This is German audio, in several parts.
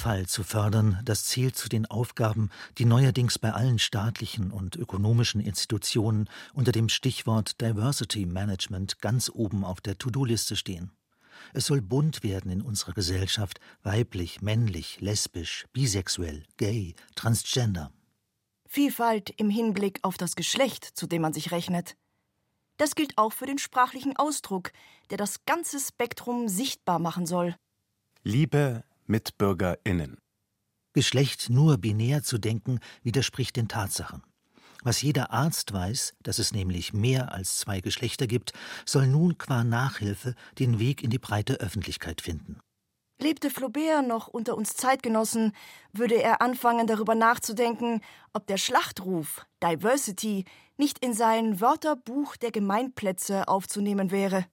Vielfalt zu fördern, das zählt zu den Aufgaben, die neuerdings bei allen staatlichen und ökonomischen Institutionen unter dem Stichwort Diversity Management ganz oben auf der To-Do-Liste stehen. Es soll bunt werden in unserer Gesellschaft, weiblich, männlich, lesbisch, bisexuell, gay, transgender. Vielfalt im Hinblick auf das Geschlecht, zu dem man sich rechnet. Das gilt auch für den sprachlichen Ausdruck, der das ganze Spektrum sichtbar machen soll. Liebe MitbürgerInnen. Geschlecht nur binär zu denken, widerspricht den Tatsachen. Was jeder Arzt weiß, dass es nämlich mehr als zwei Geschlechter gibt, soll nun qua Nachhilfe den Weg in die breite Öffentlichkeit finden. Lebte Flaubert noch unter uns Zeitgenossen, würde er anfangen darüber nachzudenken, ob der Schlachtruf Diversity nicht in sein Wörterbuch der Gemeinplätze aufzunehmen wäre.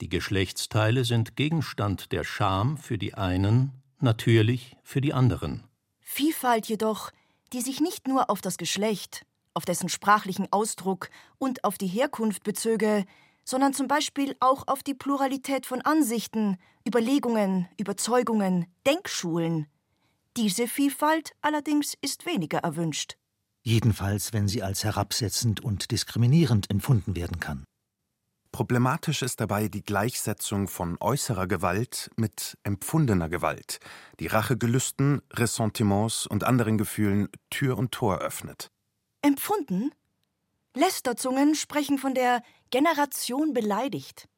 Die Geschlechtsteile sind Gegenstand der Scham für die einen natürlich für die anderen. Vielfalt jedoch, die sich nicht nur auf das Geschlecht, auf dessen sprachlichen Ausdruck und auf die Herkunft bezöge, sondern zum Beispiel auch auf die Pluralität von Ansichten, Überlegungen, Überzeugungen, Denkschulen. Diese Vielfalt allerdings ist weniger erwünscht. Jedenfalls, wenn sie als herabsetzend und diskriminierend empfunden werden kann. Problematisch ist dabei die Gleichsetzung von äußerer Gewalt mit empfundener Gewalt, die Rachegelüsten, Ressentiments und anderen Gefühlen Tür und Tor öffnet. Empfunden? Lästerzungen sprechen von der Generation beleidigt.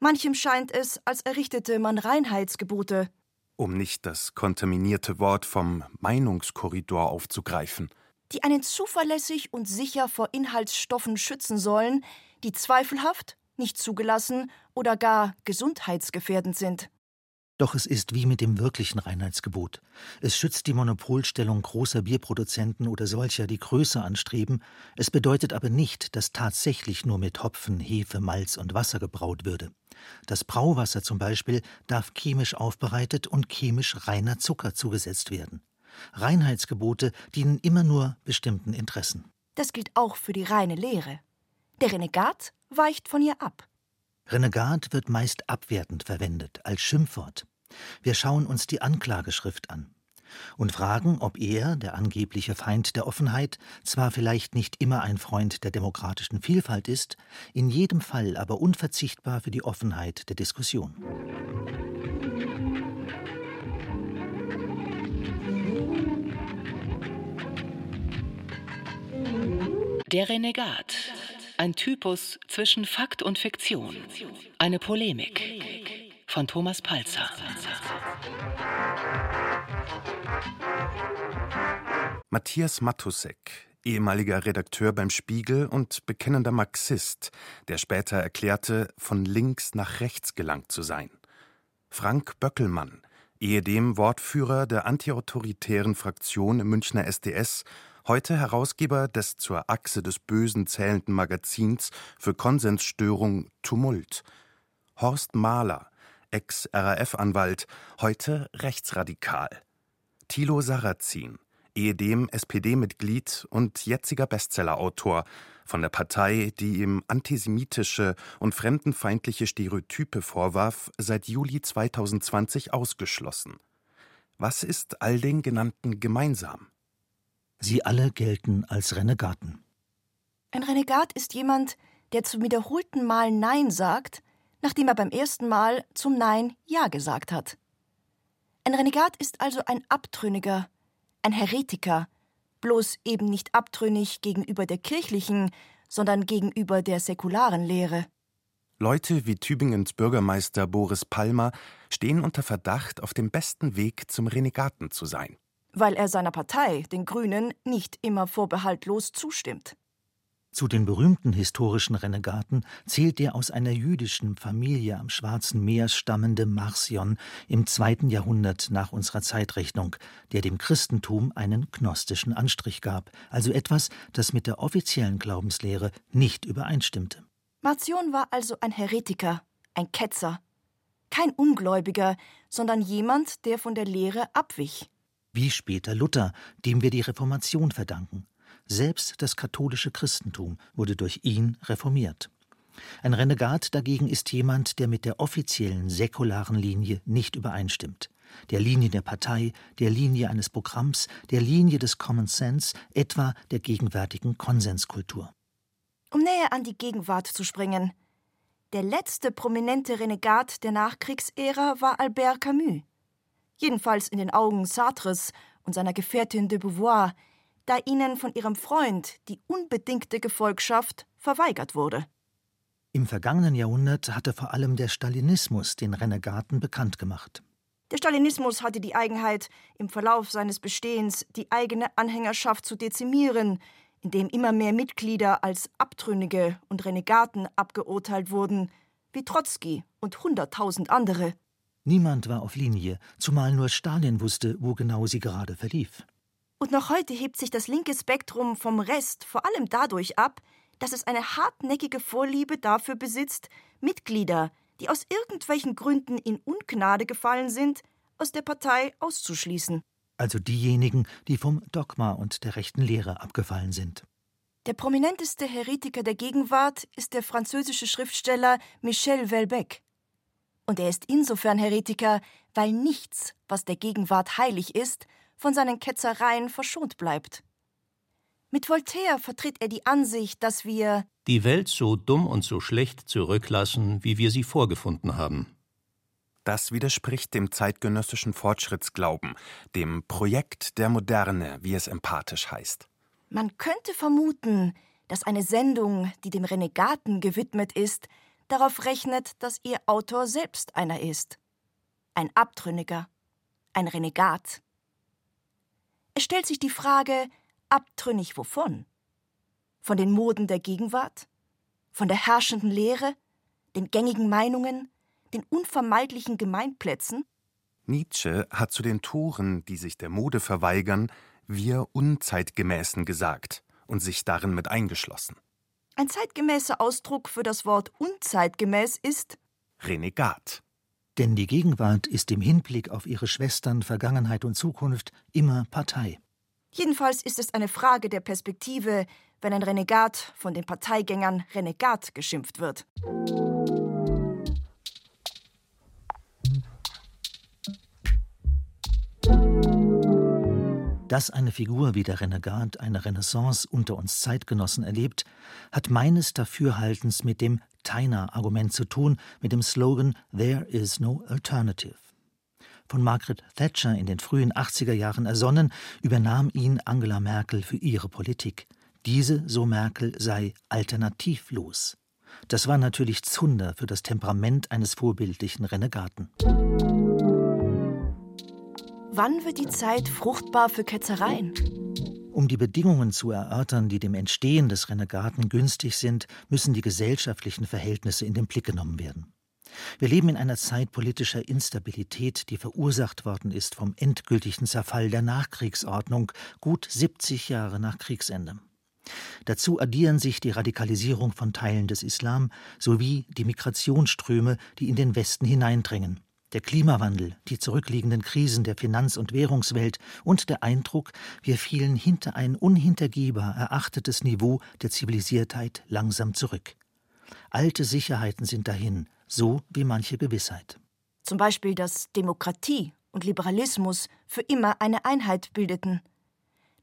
Manchem scheint es, als errichtete man Reinheitsgebote. Um nicht das kontaminierte Wort vom Meinungskorridor aufzugreifen. Die einen zuverlässig und sicher vor Inhaltsstoffen schützen sollen, die zweifelhaft, nicht zugelassen oder gar gesundheitsgefährdend sind. Doch es ist wie mit dem wirklichen Reinheitsgebot. Es schützt die Monopolstellung großer Bierproduzenten oder solcher, die Größe anstreben. Es bedeutet aber nicht, dass tatsächlich nur mit Hopfen, Hefe, Malz und Wasser gebraut würde. Das Brauwasser zum Beispiel darf chemisch aufbereitet und chemisch reiner Zucker zugesetzt werden. Reinheitsgebote dienen immer nur bestimmten Interessen. Das gilt auch für die reine Lehre. Der Renegat weicht von ihr ab. Renegat wird meist abwertend verwendet, als Schimpfwort. Wir schauen uns die Anklageschrift an und fragen, ob er, der angebliche Feind der Offenheit, zwar vielleicht nicht immer ein Freund der demokratischen Vielfalt ist, in jedem Fall aber unverzichtbar für die Offenheit der Diskussion. Der Renegat ein Typus zwischen Fakt und Fiktion. Eine Polemik. Von Thomas Palzer. Matthias Matusek, ehemaliger Redakteur beim Spiegel und bekennender Marxist, der später erklärte, von links nach rechts gelangt zu sein. Frank Böckelmann, ehedem Wortführer der antiautoritären Fraktion im Münchner SDS heute Herausgeber des zur Achse des Bösen zählenden Magazins für Konsensstörung Tumult. Horst Mahler, Ex-RAF-Anwalt, heute rechtsradikal. Thilo Sarrazin, ehedem SPD-Mitglied und jetziger Bestsellerautor, von der Partei, die ihm antisemitische und fremdenfeindliche Stereotype vorwarf, seit Juli 2020 ausgeschlossen. Was ist all den genannten gemeinsam? Sie alle gelten als Renegaten. Ein Renegat ist jemand, der zum wiederholten Mal Nein sagt, nachdem er beim ersten Mal zum Nein Ja gesagt hat. Ein Renegat ist also ein Abtrünniger, ein Heretiker, bloß eben nicht abtrünnig gegenüber der kirchlichen, sondern gegenüber der säkularen Lehre. Leute wie Tübingens Bürgermeister Boris Palmer stehen unter Verdacht, auf dem besten Weg zum Renegaten zu sein weil er seiner Partei, den Grünen, nicht immer vorbehaltlos zustimmt. Zu den berühmten historischen Renegaten zählt der aus einer jüdischen Familie am Schwarzen Meer stammende Marcion im zweiten Jahrhundert nach unserer Zeitrechnung, der dem Christentum einen gnostischen Anstrich gab, also etwas, das mit der offiziellen Glaubenslehre nicht übereinstimmte. Marcion war also ein Heretiker, ein Ketzer. Kein Ungläubiger, sondern jemand, der von der Lehre abwich. Wie später Luther, dem wir die Reformation verdanken. Selbst das katholische Christentum wurde durch ihn reformiert. Ein Renegat dagegen ist jemand, der mit der offiziellen säkularen Linie nicht übereinstimmt. Der Linie der Partei, der Linie eines Programms, der Linie des Common Sense, etwa der gegenwärtigen Konsenskultur. Um näher an die Gegenwart zu springen. Der letzte prominente Renegat der Nachkriegsära war Albert Camus. Jedenfalls in den Augen Sartres und seiner Gefährtin de Beauvoir, da ihnen von ihrem Freund die unbedingte Gefolgschaft verweigert wurde. Im vergangenen Jahrhundert hatte vor allem der Stalinismus den Renegaten bekannt gemacht. Der Stalinismus hatte die Eigenheit, im Verlauf seines Bestehens die eigene Anhängerschaft zu dezimieren, indem immer mehr Mitglieder als Abtrünnige und Renegaten abgeurteilt wurden, wie Trotzki und hunderttausend andere. Niemand war auf Linie, zumal nur Stalin wusste, wo genau sie gerade verlief. Und noch heute hebt sich das linke Spektrum vom Rest vor allem dadurch ab, dass es eine hartnäckige Vorliebe dafür besitzt, Mitglieder, die aus irgendwelchen Gründen in Ungnade gefallen sind, aus der Partei auszuschließen. Also diejenigen, die vom Dogma und der rechten Lehre abgefallen sind. Der prominenteste Heretiker der Gegenwart ist der französische Schriftsteller Michel Welbeck. Und er ist insofern Heretiker, weil nichts, was der Gegenwart heilig ist, von seinen Ketzereien verschont bleibt. Mit Voltaire vertritt er die Ansicht, dass wir die Welt so dumm und so schlecht zurücklassen, wie wir sie vorgefunden haben. Das widerspricht dem zeitgenössischen Fortschrittsglauben, dem Projekt der Moderne, wie es empathisch heißt. Man könnte vermuten, dass eine Sendung, die dem Renegaten gewidmet ist, darauf rechnet, dass ihr Autor selbst einer ist. Ein Abtrünniger, ein Renegat. Es stellt sich die Frage, Abtrünnig wovon? Von den Moden der Gegenwart? Von der herrschenden Lehre? Den gängigen Meinungen? Den unvermeidlichen Gemeinplätzen? Nietzsche hat zu den Toren, die sich der Mode verweigern, wir Unzeitgemäßen gesagt und sich darin mit eingeschlossen. Ein zeitgemäßer Ausdruck für das Wort unzeitgemäß ist Renegat. Denn die Gegenwart ist im Hinblick auf ihre Schwestern Vergangenheit und Zukunft immer Partei. Jedenfalls ist es eine Frage der Perspektive, wenn ein Renegat von den Parteigängern Renegat geschimpft wird. Dass eine Figur wie der Renegat eine Renaissance unter uns Zeitgenossen erlebt, hat meines Dafürhaltens mit dem Teiner-Argument zu tun, mit dem Slogan There is no alternative von Margaret Thatcher in den frühen 80er Jahren ersonnen, übernahm ihn Angela Merkel für ihre Politik. Diese, so Merkel, sei alternativlos. Das war natürlich Zunder für das Temperament eines vorbildlichen Renegaten. Wann wird die Zeit fruchtbar für Ketzereien? Um die Bedingungen zu erörtern, die dem Entstehen des Renegaten günstig sind, müssen die gesellschaftlichen Verhältnisse in den Blick genommen werden. Wir leben in einer Zeit politischer Instabilität, die verursacht worden ist vom endgültigen Zerfall der Nachkriegsordnung, gut 70 Jahre nach Kriegsende. Dazu addieren sich die Radikalisierung von Teilen des Islam sowie die Migrationsströme, die in den Westen hineindrängen, der Klimawandel, die zurückliegenden Krisen der Finanz- und Währungswelt und der Eindruck, wir fielen hinter ein unhintergehbar erachtetes Niveau der Zivilisiertheit langsam zurück. Alte Sicherheiten sind dahin, so wie manche Gewissheit. Zum Beispiel, dass Demokratie und Liberalismus für immer eine Einheit bildeten.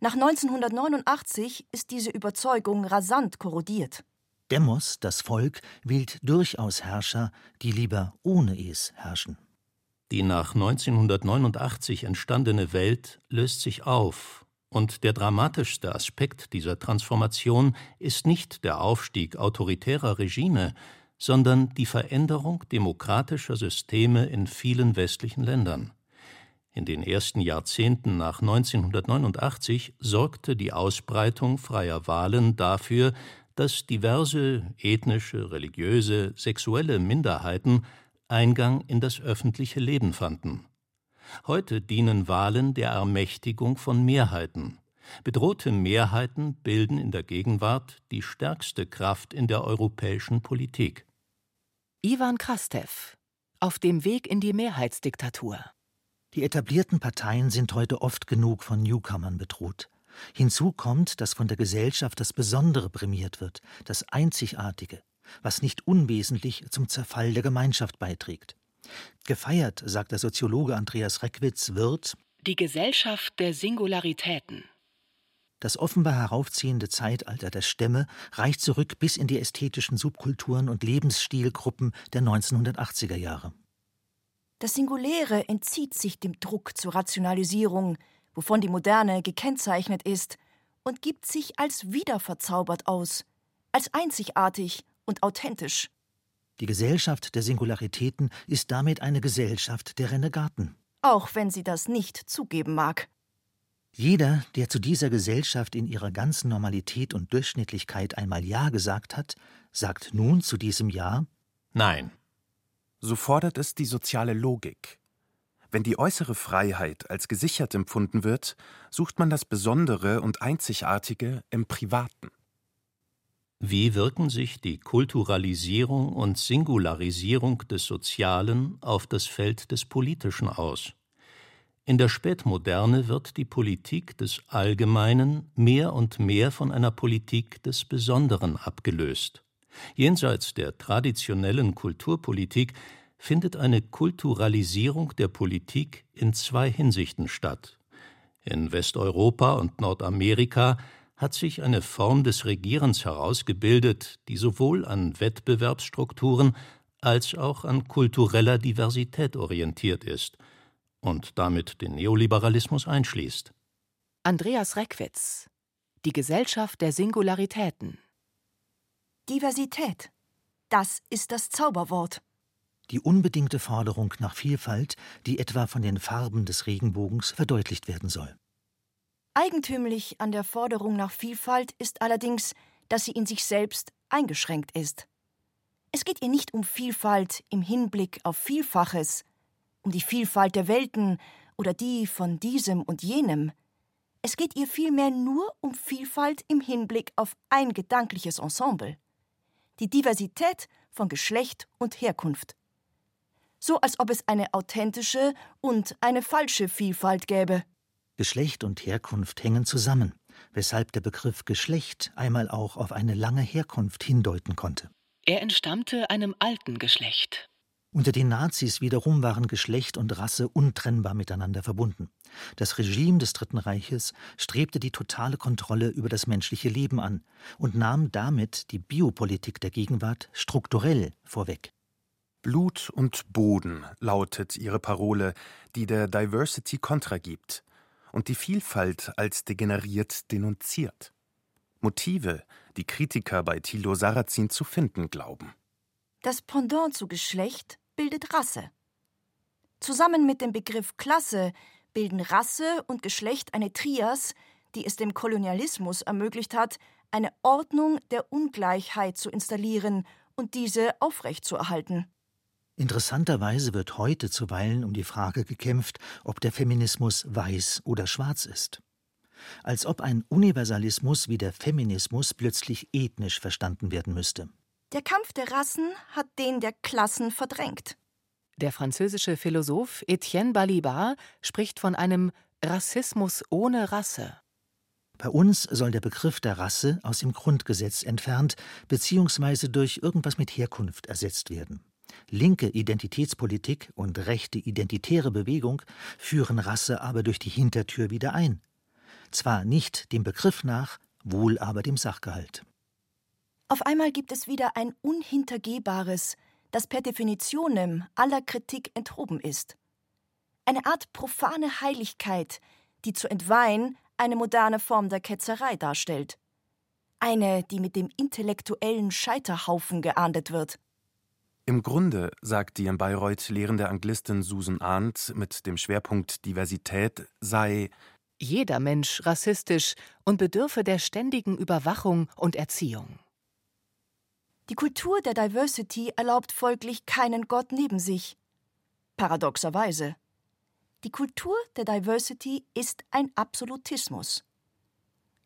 Nach 1989 ist diese Überzeugung rasant korrodiert. Demos, das Volk, wählt durchaus Herrscher, die lieber ohne es herrschen. Die nach 1989 entstandene Welt löst sich auf, und der dramatischste Aspekt dieser Transformation ist nicht der Aufstieg autoritärer Regime, sondern die Veränderung demokratischer Systeme in vielen westlichen Ländern. In den ersten Jahrzehnten nach 1989 sorgte die Ausbreitung freier Wahlen dafür, dass diverse ethnische, religiöse, sexuelle Minderheiten Eingang in das öffentliche Leben fanden. Heute dienen Wahlen der Ermächtigung von Mehrheiten, Bedrohte Mehrheiten bilden in der Gegenwart die stärkste Kraft in der europäischen Politik. Ivan Krastev Auf dem Weg in die Mehrheitsdiktatur Die etablierten Parteien sind heute oft genug von Newcomern bedroht. Hinzu kommt, dass von der Gesellschaft das Besondere prämiert wird, das Einzigartige, was nicht unwesentlich zum Zerfall der Gemeinschaft beiträgt. Gefeiert, sagt der Soziologe Andreas Reckwitz, wird die Gesellschaft der Singularitäten. Das offenbar heraufziehende Zeitalter der Stämme reicht zurück bis in die ästhetischen Subkulturen und Lebensstilgruppen der 1980er Jahre. Das Singuläre entzieht sich dem Druck zur Rationalisierung, wovon die Moderne gekennzeichnet ist, und gibt sich als wiederverzaubert aus, als einzigartig und authentisch. Die Gesellschaft der Singularitäten ist damit eine Gesellschaft der Renegaten. Auch wenn sie das nicht zugeben mag. Jeder, der zu dieser Gesellschaft in ihrer ganzen Normalität und Durchschnittlichkeit einmal Ja gesagt hat, sagt nun zu diesem Ja Nein. So fordert es die soziale Logik. Wenn die äußere Freiheit als gesichert empfunden wird, sucht man das Besondere und Einzigartige im Privaten. Wie wirken sich die Kulturalisierung und Singularisierung des Sozialen auf das Feld des Politischen aus? In der Spätmoderne wird die Politik des Allgemeinen mehr und mehr von einer Politik des Besonderen abgelöst. Jenseits der traditionellen Kulturpolitik findet eine Kulturalisierung der Politik in zwei Hinsichten statt. In Westeuropa und Nordamerika hat sich eine Form des Regierens herausgebildet, die sowohl an Wettbewerbsstrukturen als auch an kultureller Diversität orientiert ist und damit den Neoliberalismus einschließt. Andreas Reckwitz Die Gesellschaft der Singularitäten Diversität. Das ist das Zauberwort die unbedingte Forderung nach Vielfalt, die etwa von den Farben des Regenbogens verdeutlicht werden soll. Eigentümlich an der Forderung nach Vielfalt ist allerdings, dass sie in sich selbst eingeschränkt ist. Es geht ihr nicht um Vielfalt im Hinblick auf Vielfaches, um die Vielfalt der Welten oder die von diesem und jenem. Es geht ihr vielmehr nur um Vielfalt im Hinblick auf ein gedankliches Ensemble. Die Diversität von Geschlecht und Herkunft so als ob es eine authentische und eine falsche Vielfalt gäbe. Geschlecht und Herkunft hängen zusammen, weshalb der Begriff Geschlecht einmal auch auf eine lange Herkunft hindeuten konnte. Er entstammte einem alten Geschlecht. Unter den Nazis wiederum waren Geschlecht und Rasse untrennbar miteinander verbunden. Das Regime des Dritten Reiches strebte die totale Kontrolle über das menschliche Leben an und nahm damit die Biopolitik der Gegenwart strukturell vorweg. Blut und Boden lautet ihre Parole, die der Diversity Kontra gibt und die Vielfalt als degeneriert denunziert. Motive, die Kritiker bei Thilo Sarrazin zu finden glauben. Das Pendant zu Geschlecht bildet Rasse. Zusammen mit dem Begriff Klasse bilden Rasse und Geschlecht eine Trias, die es dem Kolonialismus ermöglicht hat, eine Ordnung der Ungleichheit zu installieren und diese aufrechtzuerhalten. Interessanterweise wird heute zuweilen um die Frage gekämpft, ob der Feminismus weiß oder schwarz ist. Als ob ein Universalismus wie der Feminismus plötzlich ethnisch verstanden werden müsste. Der Kampf der Rassen hat den der Klassen verdrängt. Der französische Philosoph Etienne Balibar spricht von einem Rassismus ohne Rasse. Bei uns soll der Begriff der Rasse aus dem Grundgesetz entfernt bzw. durch irgendwas mit Herkunft ersetzt werden. Linke Identitätspolitik und rechte identitäre Bewegung führen Rasse aber durch die Hintertür wieder ein. Zwar nicht dem Begriff nach, wohl aber dem Sachgehalt. Auf einmal gibt es wieder ein Unhintergehbares, das per Definitionem aller Kritik enthoben ist. Eine Art profane Heiligkeit, die zu entweihen eine moderne Form der Ketzerei darstellt. Eine, die mit dem intellektuellen Scheiterhaufen geahndet wird. Im Grunde, sagt die in Bayreuth lehrende Anglistin Susan Arndt mit dem Schwerpunkt Diversität, sei jeder Mensch rassistisch und bedürfe der ständigen Überwachung und Erziehung. Die Kultur der Diversity erlaubt folglich keinen Gott neben sich. Paradoxerweise. Die Kultur der Diversity ist ein Absolutismus.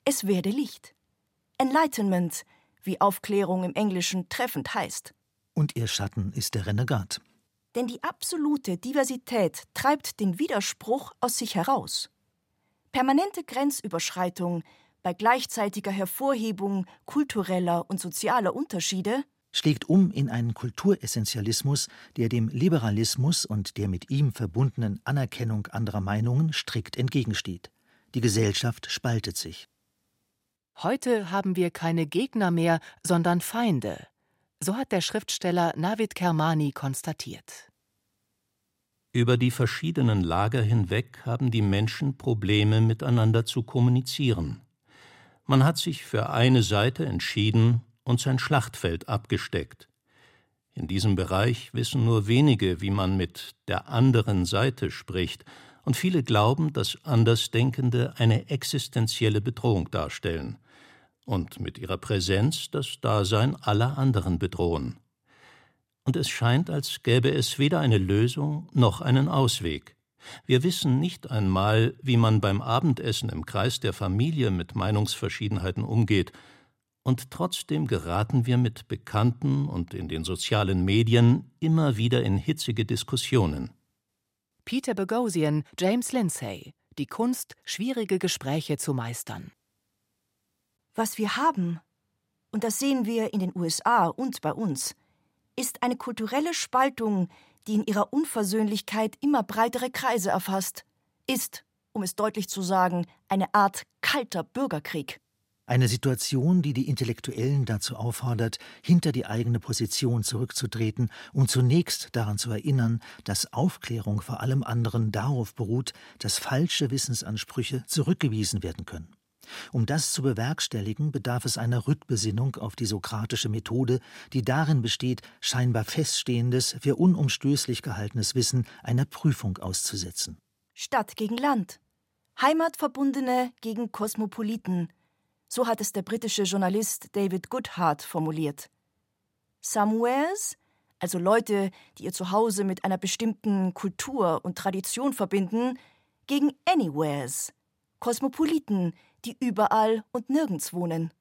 es werde Licht. Enlightenment, wie Aufklärung im Englischen treffend heißt. Und ihr Schatten ist der Renegat. Denn die absolute Diversität treibt den Widerspruch aus sich heraus. Permanente Grenzüberschreitung bei gleichzeitiger Hervorhebung kultureller und sozialer Unterschiede schlägt um in einen Kulturessentialismus, der dem Liberalismus und der mit ihm verbundenen Anerkennung anderer Meinungen strikt entgegensteht. Die Gesellschaft spaltet sich. Heute haben wir keine Gegner mehr, sondern Feinde. So hat der Schriftsteller Navid Kermani konstatiert. Über die verschiedenen Lager hinweg haben die Menschen Probleme miteinander zu kommunizieren. Man hat sich für eine Seite entschieden und sein Schlachtfeld abgesteckt. In diesem Bereich wissen nur wenige, wie man mit der anderen Seite spricht, und viele glauben, dass Andersdenkende eine existenzielle Bedrohung darstellen und mit ihrer Präsenz das Dasein aller anderen bedrohen. Und es scheint, als gäbe es weder eine Lösung noch einen Ausweg. Wir wissen nicht einmal, wie man beim Abendessen im Kreis der Familie mit Meinungsverschiedenheiten umgeht, und trotzdem geraten wir mit Bekannten und in den sozialen Medien immer wieder in hitzige Diskussionen. Peter Boghossian, James Lindsay Die Kunst, schwierige Gespräche zu meistern. Was wir haben, und das sehen wir in den USA und bei uns, ist eine kulturelle Spaltung, die in ihrer Unversöhnlichkeit immer breitere Kreise erfasst, ist, um es deutlich zu sagen, eine Art kalter Bürgerkrieg. Eine Situation, die die Intellektuellen dazu auffordert, hinter die eigene Position zurückzutreten und zunächst daran zu erinnern, dass Aufklärung vor allem anderen darauf beruht, dass falsche Wissensansprüche zurückgewiesen werden können. Um das zu bewerkstelligen, bedarf es einer Rückbesinnung auf die sokratische Methode, die darin besteht, scheinbar feststehendes, für unumstößlich gehaltenes Wissen einer Prüfung auszusetzen. Stadt gegen Land. Heimatverbundene gegen Kosmopoliten. So hat es der britische Journalist David Goodhart formuliert. Somewheres, also Leute, die ihr Zuhause mit einer bestimmten Kultur und Tradition verbinden, gegen Anywheres, Kosmopoliten, die überall und nirgends wohnen.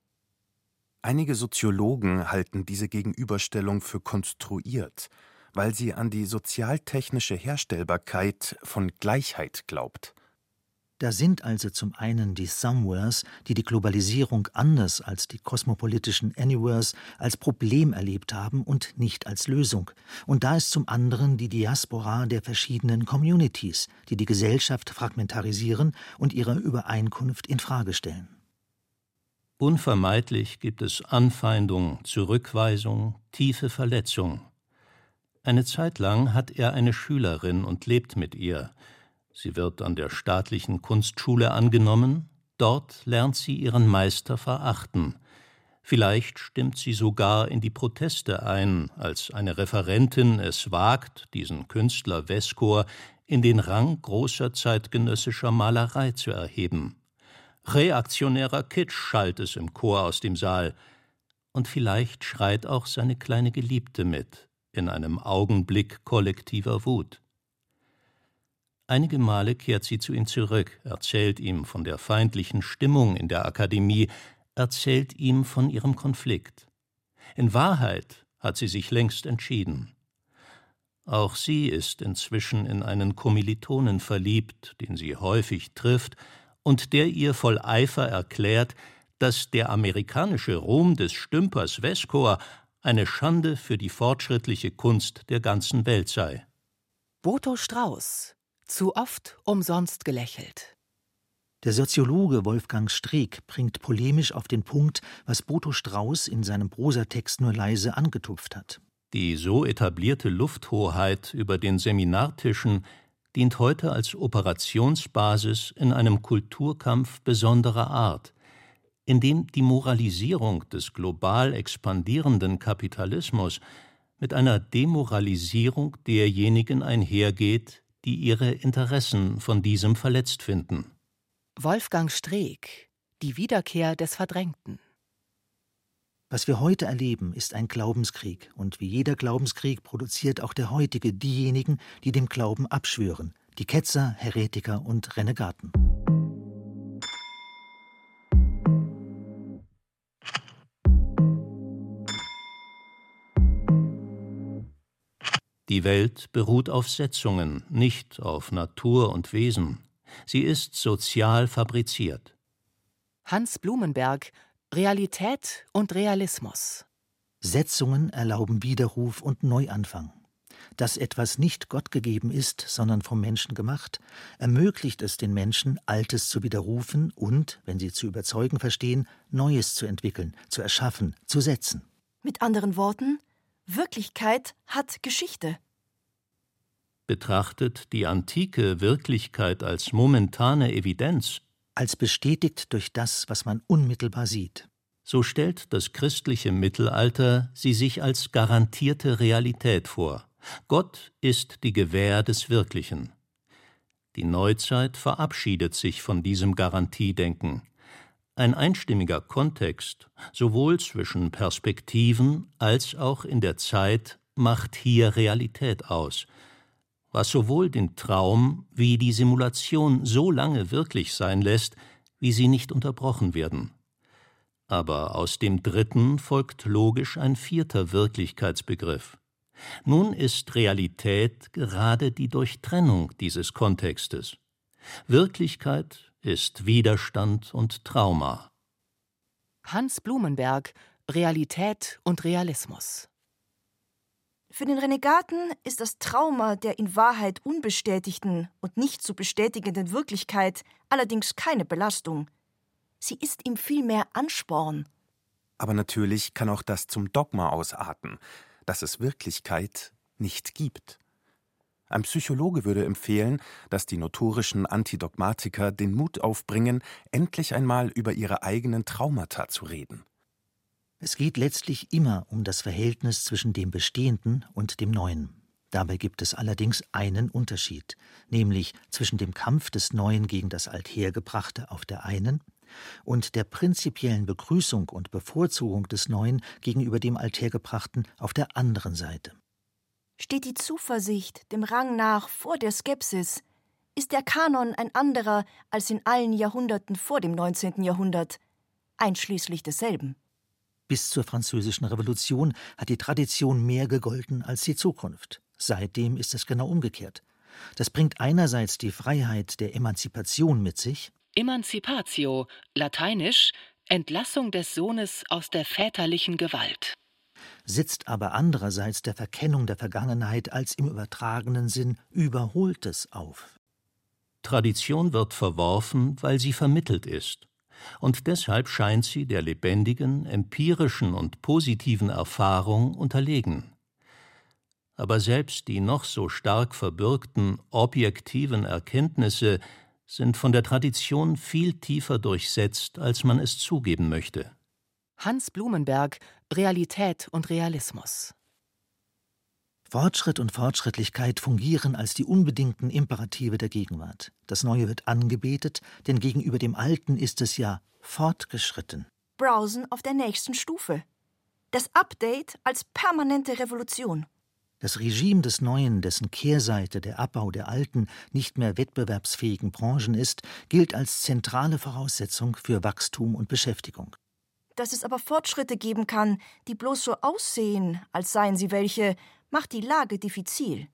Einige Soziologen halten diese Gegenüberstellung für konstruiert, weil sie an die sozialtechnische Herstellbarkeit von Gleichheit glaubt. Da sind also zum einen die Somewheres, die die Globalisierung anders als die kosmopolitischen Anywheres als Problem erlebt haben und nicht als Lösung. Und da ist zum anderen die Diaspora der verschiedenen Communities, die die Gesellschaft fragmentarisieren und ihre Übereinkunft in Frage stellen. Unvermeidlich gibt es Anfeindung, Zurückweisung, tiefe Verletzung. Eine Zeit lang hat er eine Schülerin und lebt mit ihr. Sie wird an der staatlichen Kunstschule angenommen, dort lernt sie ihren Meister verachten. Vielleicht stimmt sie sogar in die Proteste ein, als eine Referentin es wagt, diesen Künstler Veskor in den Rang großer zeitgenössischer Malerei zu erheben. Reaktionärer Kitsch schallt es im Chor aus dem Saal. Und vielleicht schreit auch seine kleine Geliebte mit, in einem Augenblick kollektiver Wut. Einige Male kehrt sie zu ihm zurück, erzählt ihm von der feindlichen Stimmung in der Akademie, erzählt ihm von ihrem Konflikt. In Wahrheit hat sie sich längst entschieden. Auch sie ist inzwischen in einen Kommilitonen verliebt, den sie häufig trifft und der ihr voll Eifer erklärt, dass der amerikanische Ruhm des Stümpers Veskor eine Schande für die fortschrittliche Kunst der ganzen Welt sei. Boto Strauß zu oft umsonst gelächelt. Der Soziologe Wolfgang Streeck bringt polemisch auf den Punkt, was Boto Strauß in seinem Prosatext nur leise angetupft hat. Die so etablierte Lufthoheit über den Seminartischen dient heute als Operationsbasis in einem Kulturkampf besonderer Art, in dem die Moralisierung des global expandierenden Kapitalismus mit einer Demoralisierung derjenigen einhergeht, die ihre Interessen von diesem verletzt finden. Wolfgang Streeck Die Wiederkehr des Verdrängten was wir heute erleben, ist ein Glaubenskrieg, und wie jeder Glaubenskrieg produziert auch der heutige diejenigen, die dem Glauben abschwören, die Ketzer, Heretiker und Renegaten. Die Welt beruht auf Setzungen, nicht auf Natur und Wesen. Sie ist sozial fabriziert. Hans Blumenberg Realität und Realismus. Setzungen erlauben Widerruf und Neuanfang. Dass etwas nicht Gott gegeben ist, sondern vom Menschen gemacht, ermöglicht es den Menschen, Altes zu widerrufen und, wenn sie zu überzeugen verstehen, Neues zu entwickeln, zu erschaffen, zu setzen. Mit anderen Worten, Wirklichkeit hat Geschichte. Betrachtet die antike Wirklichkeit als momentane Evidenz, als bestätigt durch das, was man unmittelbar sieht. So stellt das christliche Mittelalter sie sich als garantierte Realität vor. Gott ist die Gewähr des Wirklichen. Die Neuzeit verabschiedet sich von diesem Garantiedenken. Ein einstimmiger Kontext, sowohl zwischen Perspektiven als auch in der Zeit, macht hier Realität aus, was sowohl den Traum wie die Simulation so lange wirklich sein lässt, wie sie nicht unterbrochen werden. Aber aus dem dritten folgt logisch ein vierter Wirklichkeitsbegriff. Nun ist Realität gerade die Durchtrennung dieses Kontextes. Wirklichkeit ist Widerstand und Trauma. Hans Blumenberg Realität und Realismus. Für den Renegaten ist das Trauma der in Wahrheit unbestätigten und nicht zu bestätigenden Wirklichkeit allerdings keine Belastung. Sie ist ihm vielmehr Ansporn. Aber natürlich kann auch das zum Dogma ausarten, dass es Wirklichkeit nicht gibt. Ein Psychologe würde empfehlen, dass die notorischen Antidogmatiker den Mut aufbringen, endlich einmal über ihre eigenen Traumata zu reden. Es geht letztlich immer um das Verhältnis zwischen dem Bestehenden und dem Neuen. Dabei gibt es allerdings einen Unterschied, nämlich zwischen dem Kampf des Neuen gegen das Althergebrachte auf der einen und der prinzipiellen Begrüßung und Bevorzugung des Neuen gegenüber dem Althergebrachten auf der anderen Seite. Steht die Zuversicht dem Rang nach vor der Skepsis, ist der Kanon ein anderer als in allen Jahrhunderten vor dem 19. Jahrhundert, einschließlich desselben. Bis zur Französischen Revolution hat die Tradition mehr gegolten als die Zukunft. Seitdem ist es genau umgekehrt. Das bringt einerseits die Freiheit der Emanzipation mit sich, Emanzipatio, lateinisch Entlassung des Sohnes aus der väterlichen Gewalt. Sitzt aber andererseits der Verkennung der Vergangenheit als im übertragenen Sinn Überholtes auf. Tradition wird verworfen, weil sie vermittelt ist. Und deshalb scheint sie der lebendigen, empirischen und positiven Erfahrung unterlegen. Aber selbst die noch so stark verbürgten objektiven Erkenntnisse sind von der Tradition viel tiefer durchsetzt, als man es zugeben möchte. Hans Blumenberg Realität und Realismus. Fortschritt und Fortschrittlichkeit fungieren als die unbedingten Imperative der Gegenwart. Das Neue wird angebetet, denn gegenüber dem Alten ist es ja fortgeschritten. Browsen auf der nächsten Stufe. Das Update als permanente Revolution. Das Regime des Neuen, dessen Kehrseite der Abbau der alten, nicht mehr wettbewerbsfähigen Branchen ist, gilt als zentrale Voraussetzung für Wachstum und Beschäftigung. Dass es aber Fortschritte geben kann, die bloß so aussehen, als seien sie welche, macht die Lage diffizil.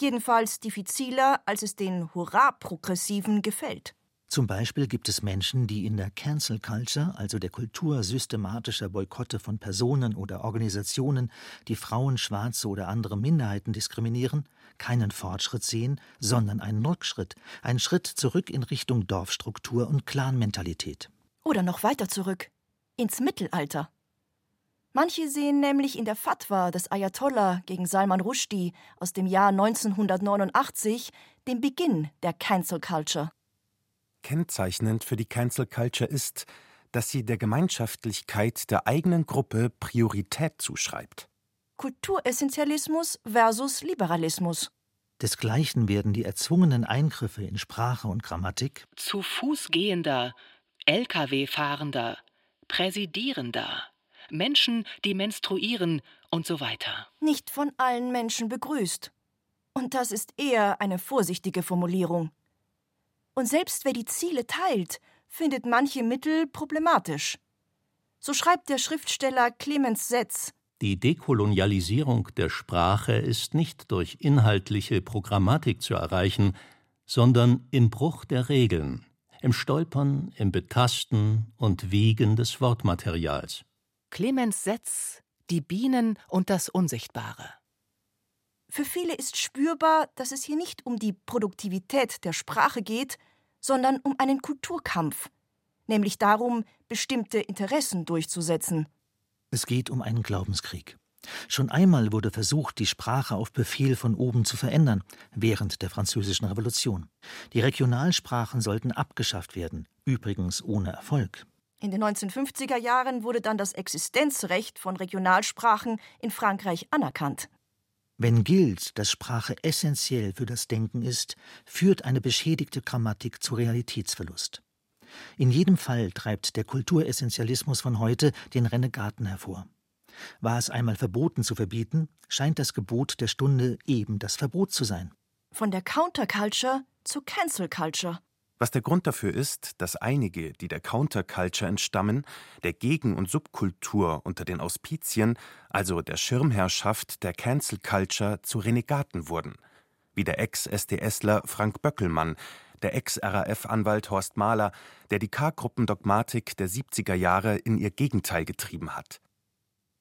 Jedenfalls diffiziler, als es den Hurra-Progressiven gefällt. Zum Beispiel gibt es Menschen, die in der Cancel Culture, also der Kultur systematischer Boykotte von Personen oder Organisationen, die Frauen, Schwarze oder andere Minderheiten diskriminieren, keinen Fortschritt sehen, sondern einen Rückschritt, einen Schritt zurück in Richtung Dorfstruktur und Clanmentalität. Oder noch weiter zurück, ins Mittelalter. Manche sehen nämlich in der Fatwa des Ayatollah gegen Salman Rushdie aus dem Jahr 1989 den Beginn der Cancel Culture. Kennzeichnend für die Cancel Culture ist, dass sie der Gemeinschaftlichkeit der eigenen Gruppe Priorität zuschreibt. Kulturessentialismus versus Liberalismus. Desgleichen werden die erzwungenen Eingriffe in Sprache und Grammatik zu Fuß gehender, Lkw-Fahrender, Präsidierender, Menschen, die menstruieren und so weiter. Nicht von allen Menschen begrüßt. Und das ist eher eine vorsichtige Formulierung. Und selbst wer die Ziele teilt, findet manche Mittel problematisch. So schreibt der Schriftsteller Clemens Setz Die Dekolonialisierung der Sprache ist nicht durch inhaltliche Programmatik zu erreichen, sondern im Bruch der Regeln, im Stolpern, im Betasten und Wiegen des Wortmaterials. Clemens Setz Die Bienen und das Unsichtbare. Für viele ist spürbar, dass es hier nicht um die Produktivität der Sprache geht, sondern um einen Kulturkampf, nämlich darum, bestimmte Interessen durchzusetzen. Es geht um einen Glaubenskrieg. Schon einmal wurde versucht, die Sprache auf Befehl von oben zu verändern, während der Französischen Revolution. Die Regionalsprachen sollten abgeschafft werden, übrigens ohne Erfolg. In den 1950er Jahren wurde dann das Existenzrecht von Regionalsprachen in Frankreich anerkannt. Wenn gilt, dass Sprache essentiell für das Denken ist, führt eine beschädigte Grammatik zu Realitätsverlust. In jedem Fall treibt der Kulturessentialismus von heute den Renegaten hervor. War es einmal verboten zu verbieten, scheint das Gebot der Stunde eben das Verbot zu sein. Von der Counterculture zur Cancel Culture. Was der Grund dafür ist, dass einige, die der Counterculture entstammen, der Gegen- und Subkultur unter den Auspizien, also der Schirmherrschaft der Cancel Culture, zu Renegaten wurden, wie der Ex-SDSler Frank Böckelmann, der Ex-RAF-Anwalt Horst Mahler, der die K-Gruppendogmatik der 70er Jahre in ihr Gegenteil getrieben hat.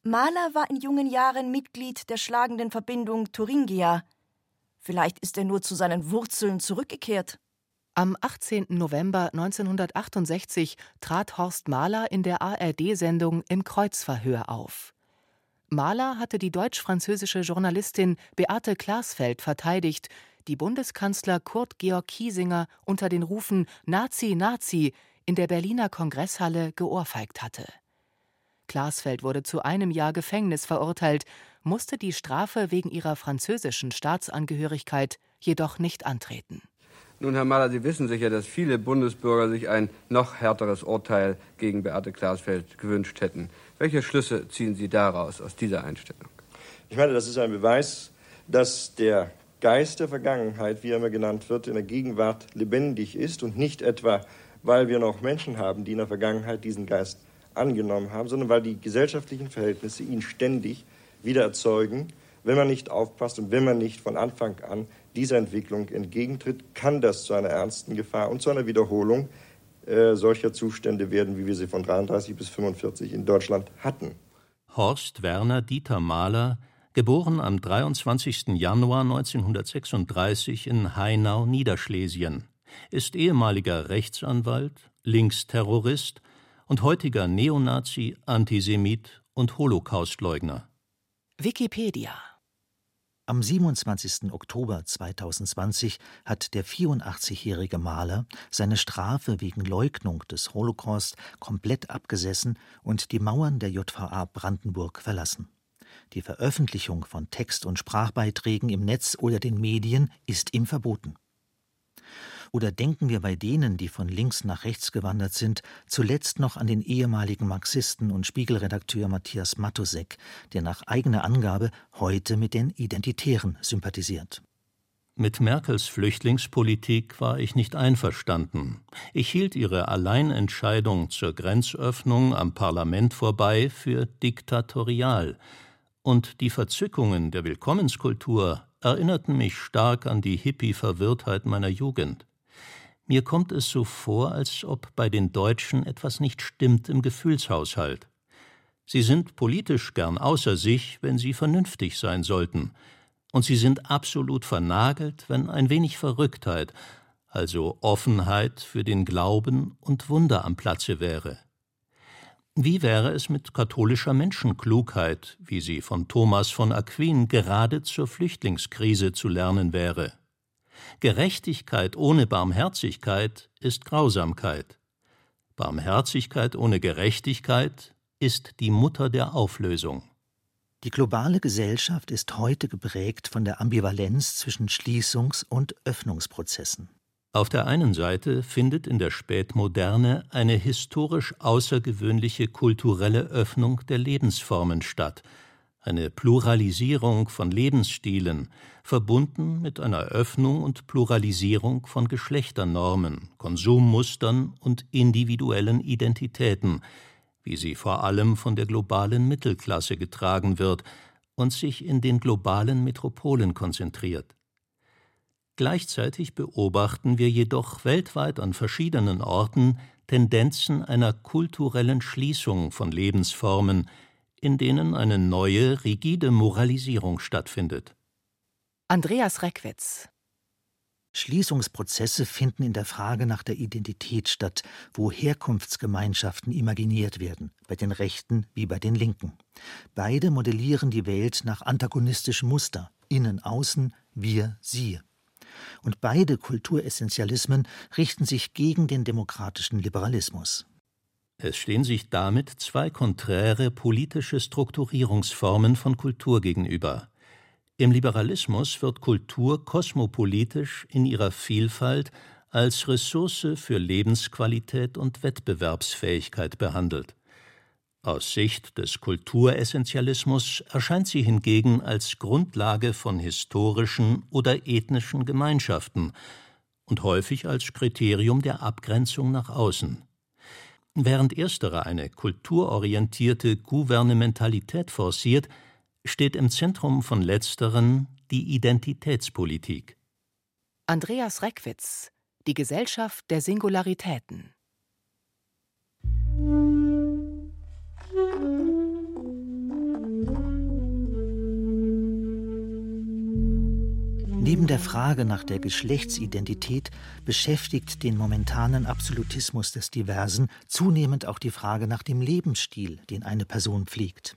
Mahler war in jungen Jahren Mitglied der schlagenden Verbindung Thuringia. Vielleicht ist er nur zu seinen Wurzeln zurückgekehrt. Am 18. November 1968 trat Horst Mahler in der ARD-Sendung Im Kreuzverhör auf. Mahler hatte die deutsch-französische Journalistin Beate Glasfeld verteidigt, die Bundeskanzler Kurt Georg Kiesinger unter den Rufen Nazi, Nazi in der Berliner Kongresshalle geohrfeigt hatte. Glasfeld wurde zu einem Jahr Gefängnis verurteilt, musste die Strafe wegen ihrer französischen Staatsangehörigkeit jedoch nicht antreten. Nun, Herr Mahler, Sie wissen sicher, dass viele Bundesbürger sich ein noch härteres Urteil gegen Beate Glasfeld gewünscht hätten. Welche Schlüsse ziehen Sie daraus, aus dieser Einstellung? Ich meine, das ist ein Beweis, dass der Geist der Vergangenheit, wie er immer genannt wird, in der Gegenwart lebendig ist und nicht etwa, weil wir noch Menschen haben, die in der Vergangenheit diesen Geist angenommen haben, sondern weil die gesellschaftlichen Verhältnisse ihn ständig wieder erzeugen. Wenn man nicht aufpasst und wenn man nicht von Anfang an dieser Entwicklung entgegentritt, kann das zu einer ernsten Gefahr und zu einer Wiederholung äh, solcher Zustände werden, wie wir sie von 33 bis 45 in Deutschland hatten. Horst Werner Dieter Mahler, geboren am 23. Januar 1936 in Hainau, Niederschlesien, ist ehemaliger Rechtsanwalt, Linksterrorist und heutiger Neonazi, Antisemit und Holocaustleugner. Wikipedia am 27. Oktober 2020 hat der 84-jährige Maler seine Strafe wegen Leugnung des Holocaust komplett abgesessen und die Mauern der JVA Brandenburg verlassen. Die Veröffentlichung von Text- und Sprachbeiträgen im Netz oder den Medien ist ihm verboten. Oder denken wir bei denen, die von links nach rechts gewandert sind, zuletzt noch an den ehemaligen Marxisten und Spiegelredakteur Matthias Matusek, der nach eigener Angabe heute mit den Identitären sympathisiert. Mit Merkels Flüchtlingspolitik war ich nicht einverstanden. Ich hielt ihre Alleinentscheidung zur Grenzöffnung am Parlament vorbei für diktatorial. Und die Verzückungen der Willkommenskultur erinnerten mich stark an die Hippie-Verwirrtheit meiner Jugend. Mir kommt es so vor, als ob bei den Deutschen etwas nicht stimmt im Gefühlshaushalt. Sie sind politisch gern außer sich, wenn sie vernünftig sein sollten, und sie sind absolut vernagelt, wenn ein wenig Verrücktheit, also Offenheit für den Glauben und Wunder am Platze wäre. Wie wäre es mit katholischer Menschenklugheit, wie sie von Thomas von Aquin gerade zur Flüchtlingskrise zu lernen wäre? Gerechtigkeit ohne Barmherzigkeit ist Grausamkeit. Barmherzigkeit ohne Gerechtigkeit ist die Mutter der Auflösung. Die globale Gesellschaft ist heute geprägt von der Ambivalenz zwischen Schließungs- und Öffnungsprozessen. Auf der einen Seite findet in der Spätmoderne eine historisch außergewöhnliche kulturelle Öffnung der Lebensformen statt, eine Pluralisierung von Lebensstilen, verbunden mit einer Öffnung und Pluralisierung von Geschlechternormen, Konsummustern und individuellen Identitäten, wie sie vor allem von der globalen Mittelklasse getragen wird und sich in den globalen Metropolen konzentriert. Gleichzeitig beobachten wir jedoch weltweit an verschiedenen Orten Tendenzen einer kulturellen Schließung von Lebensformen, in denen eine neue, rigide Moralisierung stattfindet. Andreas Reckwitz Schließungsprozesse finden in der Frage nach der Identität statt, wo Herkunftsgemeinschaften imaginiert werden, bei den Rechten wie bei den Linken. Beide modellieren die Welt nach antagonistischem Muster, innen außen, wir sie. Und beide Kulturessentialismen richten sich gegen den demokratischen Liberalismus. Es stehen sich damit zwei konträre politische Strukturierungsformen von Kultur gegenüber. Im Liberalismus wird Kultur kosmopolitisch in ihrer Vielfalt als Ressource für Lebensqualität und Wettbewerbsfähigkeit behandelt. Aus Sicht des Kulturessentialismus erscheint sie hingegen als Grundlage von historischen oder ethnischen Gemeinschaften und häufig als Kriterium der Abgrenzung nach außen. Während ersterer eine kulturorientierte Gouvernementalität forciert, steht im Zentrum von letzteren die Identitätspolitik. Andreas Reckwitz Die Gesellschaft der Singularitäten Neben der Frage nach der Geschlechtsidentität beschäftigt den momentanen Absolutismus des Diversen zunehmend auch die Frage nach dem Lebensstil, den eine Person pflegt.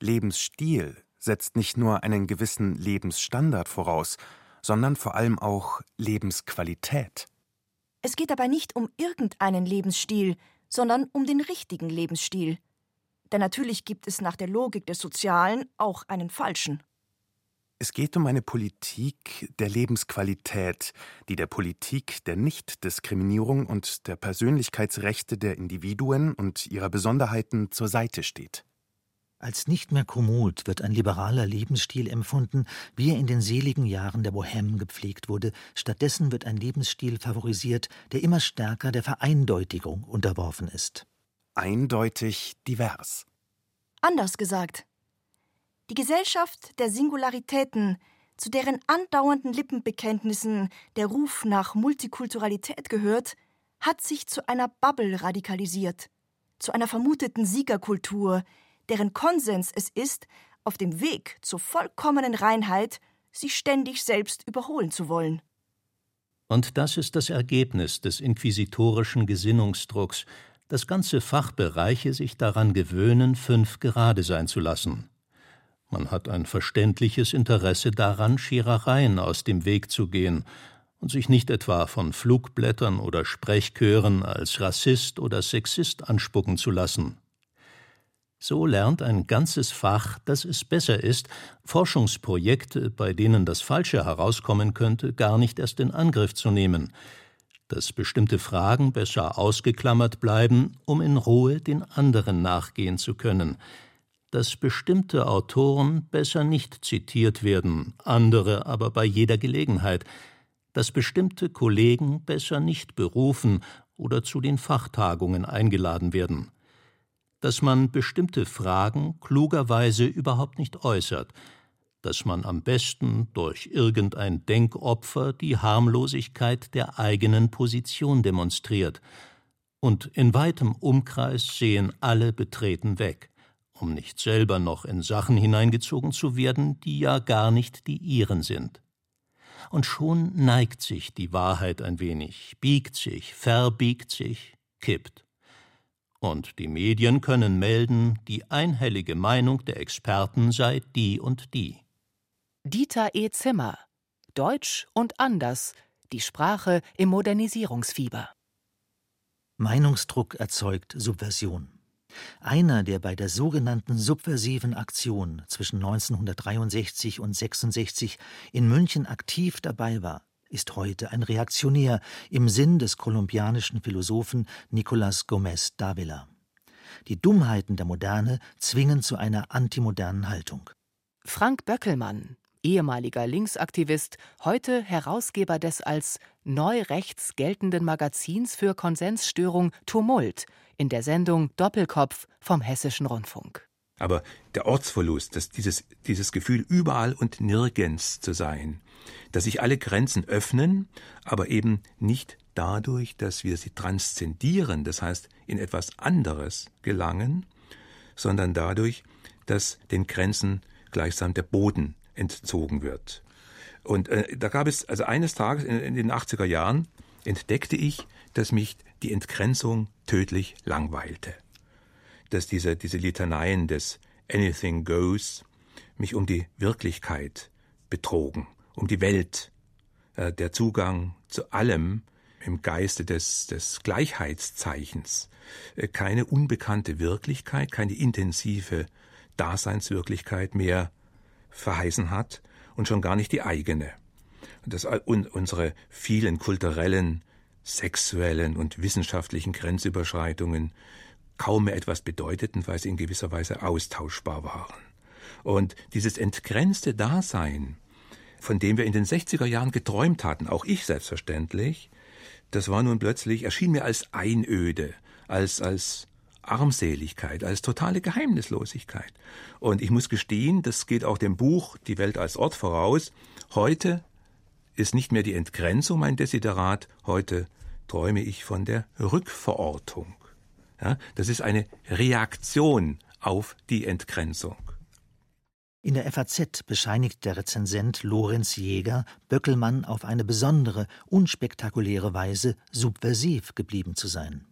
Lebensstil setzt nicht nur einen gewissen Lebensstandard voraus, sondern vor allem auch Lebensqualität. Es geht dabei nicht um irgendeinen Lebensstil, sondern um den richtigen Lebensstil. Denn natürlich gibt es nach der Logik des Sozialen auch einen falschen. Es geht um eine Politik der Lebensqualität, die der Politik der Nichtdiskriminierung und der Persönlichkeitsrechte der Individuen und ihrer Besonderheiten zur Seite steht. Als nicht mehr kommod wird ein liberaler Lebensstil empfunden, wie er in den seligen Jahren der Bohème gepflegt wurde. Stattdessen wird ein Lebensstil favorisiert, der immer stärker der Vereindeutigung unterworfen ist. Eindeutig divers. Anders gesagt. Die Gesellschaft der Singularitäten, zu deren andauernden Lippenbekenntnissen der Ruf nach Multikulturalität gehört, hat sich zu einer Bubble radikalisiert, zu einer vermuteten Siegerkultur, deren Konsens es ist, auf dem Weg zur vollkommenen Reinheit sich ständig selbst überholen zu wollen. Und das ist das Ergebnis des inquisitorischen Gesinnungsdrucks, dass ganze Fachbereiche sich daran gewöhnen, fünf gerade sein zu lassen. Man hat ein verständliches Interesse daran, Scherereien aus dem Weg zu gehen und sich nicht etwa von Flugblättern oder Sprechchören als Rassist oder Sexist anspucken zu lassen. So lernt ein ganzes Fach, dass es besser ist, Forschungsprojekte, bei denen das Falsche herauskommen könnte, gar nicht erst in Angriff zu nehmen, dass bestimmte Fragen besser ausgeklammert bleiben, um in Ruhe den anderen nachgehen zu können, dass bestimmte Autoren besser nicht zitiert werden, andere aber bei jeder Gelegenheit, dass bestimmte Kollegen besser nicht berufen oder zu den Fachtagungen eingeladen werden dass man bestimmte Fragen klugerweise überhaupt nicht äußert, dass man am besten durch irgendein Denkopfer die Harmlosigkeit der eigenen Position demonstriert, und in weitem Umkreis sehen alle betreten weg, um nicht selber noch in Sachen hineingezogen zu werden, die ja gar nicht die ihren sind. Und schon neigt sich die Wahrheit ein wenig, biegt sich, verbiegt sich, kippt. Und die Medien können melden, die einhellige Meinung der Experten sei die und die. Dieter E. Zimmer Deutsch und anders, die Sprache im Modernisierungsfieber. Meinungsdruck erzeugt Subversion. Einer, der bei der sogenannten subversiven Aktion zwischen 1963 und 66 in München aktiv dabei war, ist heute ein Reaktionär im Sinn des kolumbianischen Philosophen Nicolas Gomez Davila. Die Dummheiten der Moderne zwingen zu einer antimodernen Haltung. Frank Böckelmann, ehemaliger Linksaktivist, heute Herausgeber des als neu rechts geltenden Magazins für Konsensstörung Tumult, in der Sendung Doppelkopf vom Hessischen Rundfunk. Aber der Ortsverlust, dass dieses, dieses Gefühl, überall und nirgends zu sein, dass sich alle Grenzen öffnen, aber eben nicht dadurch, dass wir sie transzendieren, das heißt in etwas anderes gelangen, sondern dadurch, dass den Grenzen gleichsam der Boden entzogen wird. Und äh, da gab es, also eines Tages in, in den 80er Jahren entdeckte ich, dass mich die Entgrenzung tödlich langweilte. Dass diese, diese Litaneien des Anything Goes mich um die Wirklichkeit betrogen, um die Welt, äh, der Zugang zu allem im Geiste des, des Gleichheitszeichens, äh, keine unbekannte Wirklichkeit, keine intensive Daseinswirklichkeit mehr verheißen hat und schon gar nicht die eigene. Und unsere vielen kulturellen, sexuellen und wissenschaftlichen Grenzüberschreitungen kaum mehr etwas bedeuteten, weil sie in gewisser Weise austauschbar waren. Und dieses entgrenzte Dasein, von dem wir in den 60er Jahren geträumt hatten, auch ich selbstverständlich, das war nun plötzlich, erschien mir als Einöde, als, als Armseligkeit, als totale Geheimnislosigkeit. Und ich muss gestehen, das geht auch dem Buch Die Welt als Ort voraus. Heute ist nicht mehr die Entgrenzung mein Desiderat, heute träume ich von der Rückverortung. Ja, das ist eine Reaktion auf die Entgrenzung. In der FAZ bescheinigt der Rezensent Lorenz Jäger Böckelmann auf eine besondere, unspektakuläre Weise subversiv geblieben zu sein.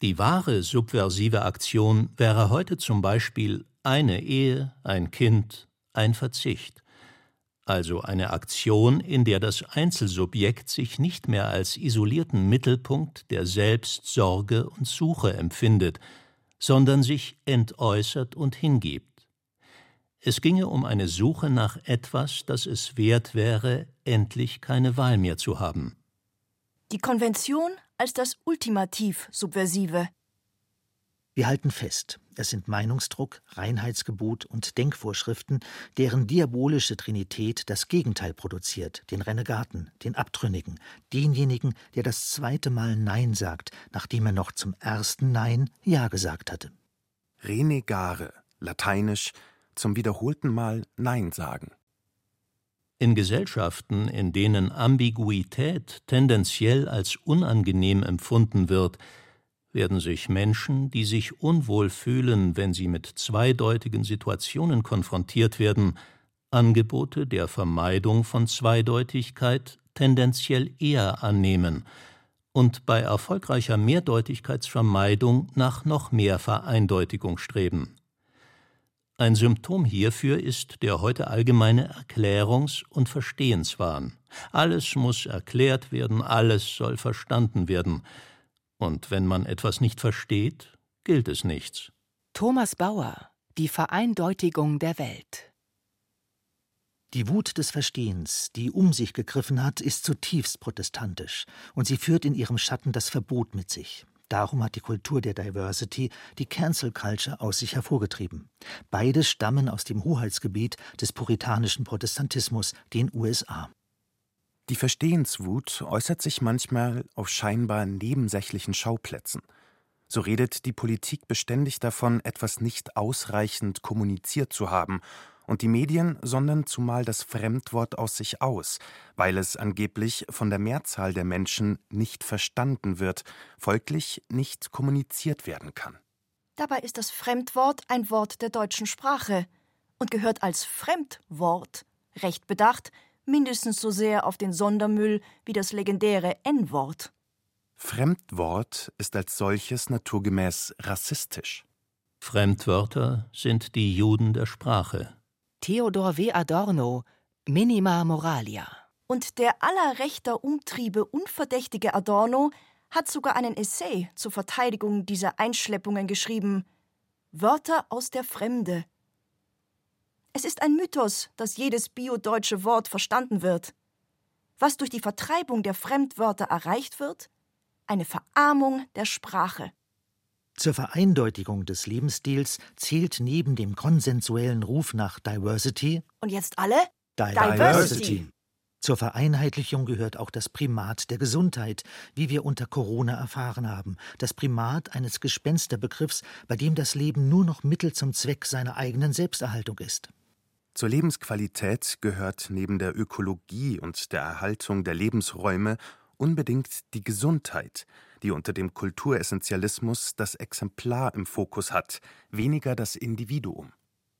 Die wahre subversive Aktion wäre heute zum Beispiel eine Ehe, ein Kind, ein Verzicht. Also eine Aktion, in der das Einzelsubjekt sich nicht mehr als isolierten Mittelpunkt der Selbstsorge und Suche empfindet, sondern sich entäußert und hingibt. Es ginge um eine Suche nach etwas, das es wert wäre, endlich keine Wahl mehr zu haben. Die Konvention als das ultimativ Subversive. Wir halten fest, es sind Meinungsdruck, Reinheitsgebot und Denkvorschriften, deren diabolische Trinität das Gegenteil produziert, den Renegaten, den Abtrünnigen, denjenigen, der das zweite Mal Nein sagt, nachdem er noch zum ersten Nein Ja gesagt hatte. Renegare, lateinisch zum wiederholten Mal Nein sagen. In Gesellschaften, in denen Ambiguität tendenziell als unangenehm empfunden wird, werden sich Menschen, die sich unwohl fühlen, wenn sie mit zweideutigen Situationen konfrontiert werden, Angebote der Vermeidung von Zweideutigkeit tendenziell eher annehmen und bei erfolgreicher Mehrdeutigkeitsvermeidung nach noch mehr Vereindeutigung streben. Ein Symptom hierfür ist der heute allgemeine Erklärungs- und Verstehenswahn. Alles muss erklärt werden, alles soll verstanden werden. Und wenn man etwas nicht versteht, gilt es nichts. Thomas Bauer Die Vereindeutigung der Welt die Wut des Verstehens, die um sich gegriffen hat, ist zutiefst protestantisch, und sie führt in ihrem Schatten das Verbot mit sich. Darum hat die Kultur der Diversity die Cancel Culture aus sich hervorgetrieben. Beide stammen aus dem Hoheitsgebiet des puritanischen Protestantismus, den USA. Die Verstehenswut äußert sich manchmal auf scheinbar nebensächlichen Schauplätzen. So redet die Politik beständig davon, etwas nicht ausreichend kommuniziert zu haben und die Medien sondern zumal das Fremdwort aus sich aus, weil es angeblich von der Mehrzahl der Menschen nicht verstanden wird, folglich nicht kommuniziert werden kann. Dabei ist das Fremdwort ein Wort der deutschen Sprache und gehört als Fremdwort, recht bedacht, mindestens so sehr auf den Sondermüll wie das legendäre N-Wort. Fremdwort ist als solches naturgemäß rassistisch. Fremdwörter sind die Juden der Sprache. Theodor W. Adorno Minima Moralia. Und der aller rechter Umtriebe unverdächtige Adorno hat sogar einen Essay zur Verteidigung dieser Einschleppungen geschrieben. Wörter aus der Fremde. Es ist ein Mythos, dass jedes biodeutsche Wort verstanden wird. Was durch die Vertreibung der Fremdwörter erreicht wird? Eine Verarmung der Sprache. Zur Vereindeutigung des Lebensstils zählt neben dem konsensuellen Ruf nach Diversity und jetzt alle Diversity. Zur Vereinheitlichung gehört auch das Primat der Gesundheit, wie wir unter Corona erfahren haben, das Primat eines Gespensterbegriffs, bei dem das Leben nur noch Mittel zum Zweck seiner eigenen Selbsterhaltung ist. Zur Lebensqualität gehört neben der Ökologie und der Erhaltung der Lebensräume unbedingt die Gesundheit, die unter dem Kulturessentialismus das Exemplar im Fokus hat, weniger das Individuum.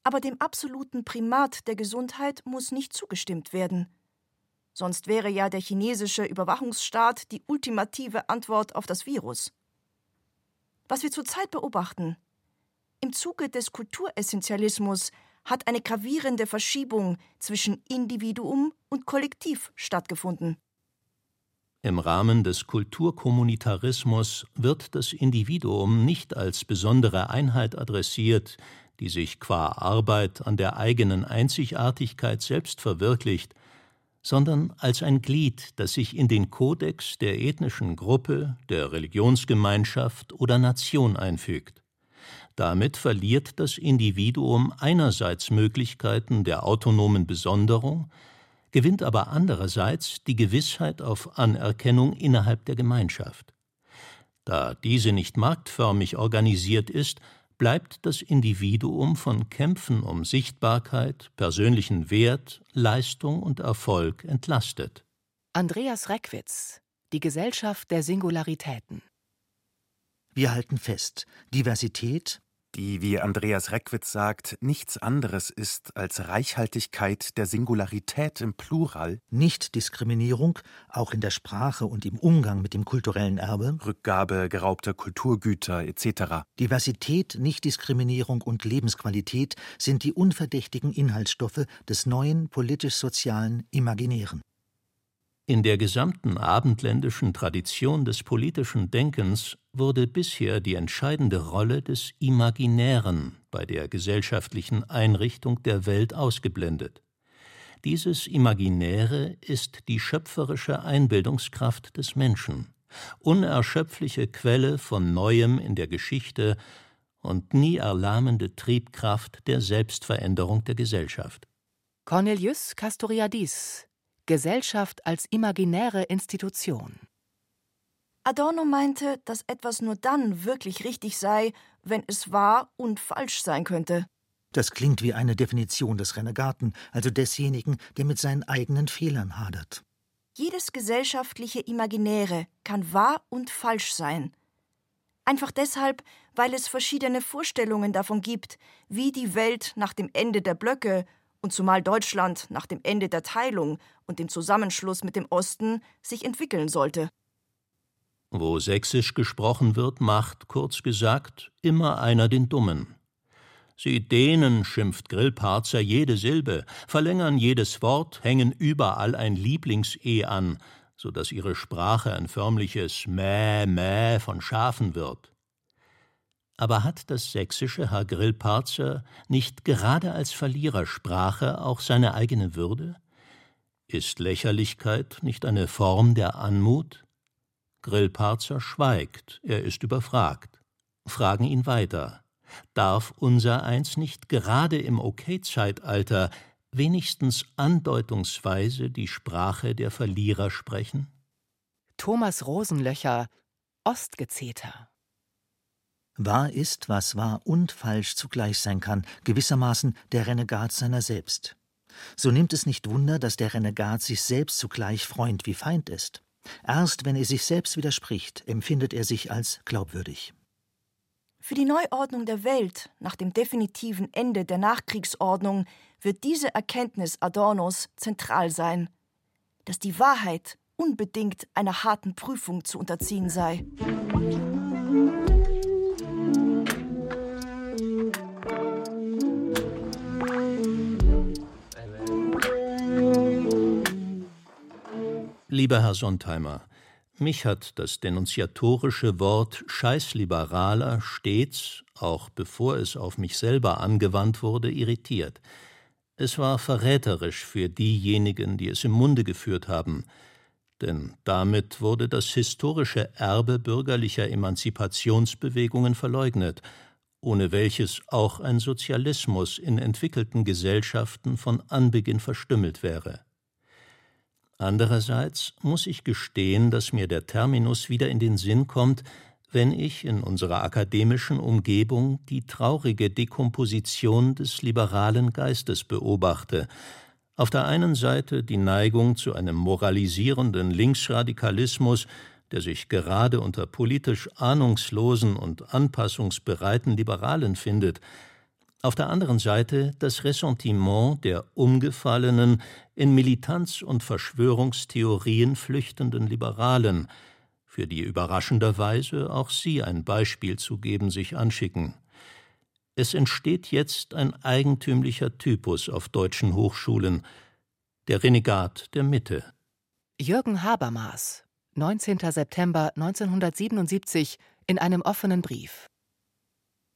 Aber dem absoluten Primat der Gesundheit muss nicht zugestimmt werden. Sonst wäre ja der chinesische Überwachungsstaat die ultimative Antwort auf das Virus. Was wir zurzeit beobachten, im Zuge des Kulturessentialismus hat eine gravierende Verschiebung zwischen Individuum und Kollektiv stattgefunden. Im Rahmen des Kulturkommunitarismus wird das Individuum nicht als besondere Einheit adressiert, die sich qua Arbeit an der eigenen Einzigartigkeit selbst verwirklicht, sondern als ein Glied, das sich in den Kodex der ethnischen Gruppe, der Religionsgemeinschaft oder Nation einfügt. Damit verliert das Individuum einerseits Möglichkeiten der autonomen Besonderung, gewinnt aber andererseits die Gewissheit auf Anerkennung innerhalb der Gemeinschaft. Da diese nicht marktförmig organisiert ist, bleibt das Individuum von Kämpfen um Sichtbarkeit, persönlichen Wert, Leistung und Erfolg entlastet. Andreas Reckwitz Die Gesellschaft der Singularitäten Wir halten fest, Diversität, die, wie Andreas Reckwitz sagt, nichts anderes ist als Reichhaltigkeit der Singularität im Plural, Nichtdiskriminierung, auch in der Sprache und im Umgang mit dem kulturellen Erbe, Rückgabe geraubter Kulturgüter etc. Diversität, Nichtdiskriminierung und Lebensqualität sind die unverdächtigen Inhaltsstoffe des neuen politisch-sozialen Imaginären. In der gesamten abendländischen Tradition des politischen Denkens wurde bisher die entscheidende Rolle des Imaginären bei der gesellschaftlichen Einrichtung der Welt ausgeblendet. Dieses Imaginäre ist die schöpferische Einbildungskraft des Menschen, unerschöpfliche Quelle von Neuem in der Geschichte und nie erlahmende Triebkraft der Selbstveränderung der Gesellschaft. Cornelius Castoriadis Gesellschaft als imaginäre Institution. Adorno meinte, dass etwas nur dann wirklich richtig sei, wenn es wahr und falsch sein könnte. Das klingt wie eine Definition des Renegaten, also desjenigen, der mit seinen eigenen Fehlern hadert. Jedes gesellschaftliche Imaginäre kann wahr und falsch sein. Einfach deshalb, weil es verschiedene Vorstellungen davon gibt, wie die Welt nach dem Ende der Blöcke und zumal Deutschland nach dem Ende der Teilung und dem Zusammenschluss mit dem Osten sich entwickeln sollte. Wo sächsisch gesprochen wird, macht, kurz gesagt, immer einer den Dummen. Sie dehnen, schimpft Grillparzer, jede Silbe, verlängern jedes Wort, hängen überall ein Lieblings-E an, so dass ihre Sprache ein förmliches Mäh, Mäh von Schafen wird. Aber hat das sächsische Herr Grillparzer nicht gerade als Verlierersprache auch seine eigene Würde? Ist Lächerlichkeit nicht eine Form der Anmut? Grillparzer schweigt, er ist überfragt. Fragen ihn weiter. Darf unser eins nicht gerade im Okay-Zeitalter wenigstens andeutungsweise die Sprache der Verlierer sprechen? Thomas Rosenlöcher Ostgezeter Wahr ist, was wahr und falsch zugleich sein kann, gewissermaßen der Renegat seiner selbst. So nimmt es nicht Wunder, dass der Renegat sich selbst zugleich Freund wie Feind ist. Erst wenn er sich selbst widerspricht, empfindet er sich als glaubwürdig. Für die Neuordnung der Welt nach dem definitiven Ende der Nachkriegsordnung wird diese Erkenntnis Adornos zentral sein, dass die Wahrheit unbedingt einer harten Prüfung zu unterziehen sei. Lieber Herr Sontheimer, mich hat das denunziatorische Wort Scheißliberaler stets, auch bevor es auf mich selber angewandt wurde, irritiert. Es war verräterisch für diejenigen, die es im Munde geführt haben, denn damit wurde das historische Erbe bürgerlicher Emanzipationsbewegungen verleugnet, ohne welches auch ein Sozialismus in entwickelten Gesellschaften von Anbeginn verstümmelt wäre. Andererseits muss ich gestehen, dass mir der Terminus wieder in den Sinn kommt, wenn ich in unserer akademischen Umgebung die traurige Dekomposition des liberalen Geistes beobachte, auf der einen Seite die Neigung zu einem moralisierenden Linksradikalismus, der sich gerade unter politisch ahnungslosen und anpassungsbereiten Liberalen findet, auf der anderen Seite das Ressentiment der umgefallenen, in Militanz und Verschwörungstheorien flüchtenden Liberalen, für die überraschenderweise auch Sie ein Beispiel zu geben sich anschicken. Es entsteht jetzt ein eigentümlicher Typus auf deutschen Hochschulen, der Renegat der Mitte. Jürgen Habermas, 19. September 1977, in einem offenen Brief.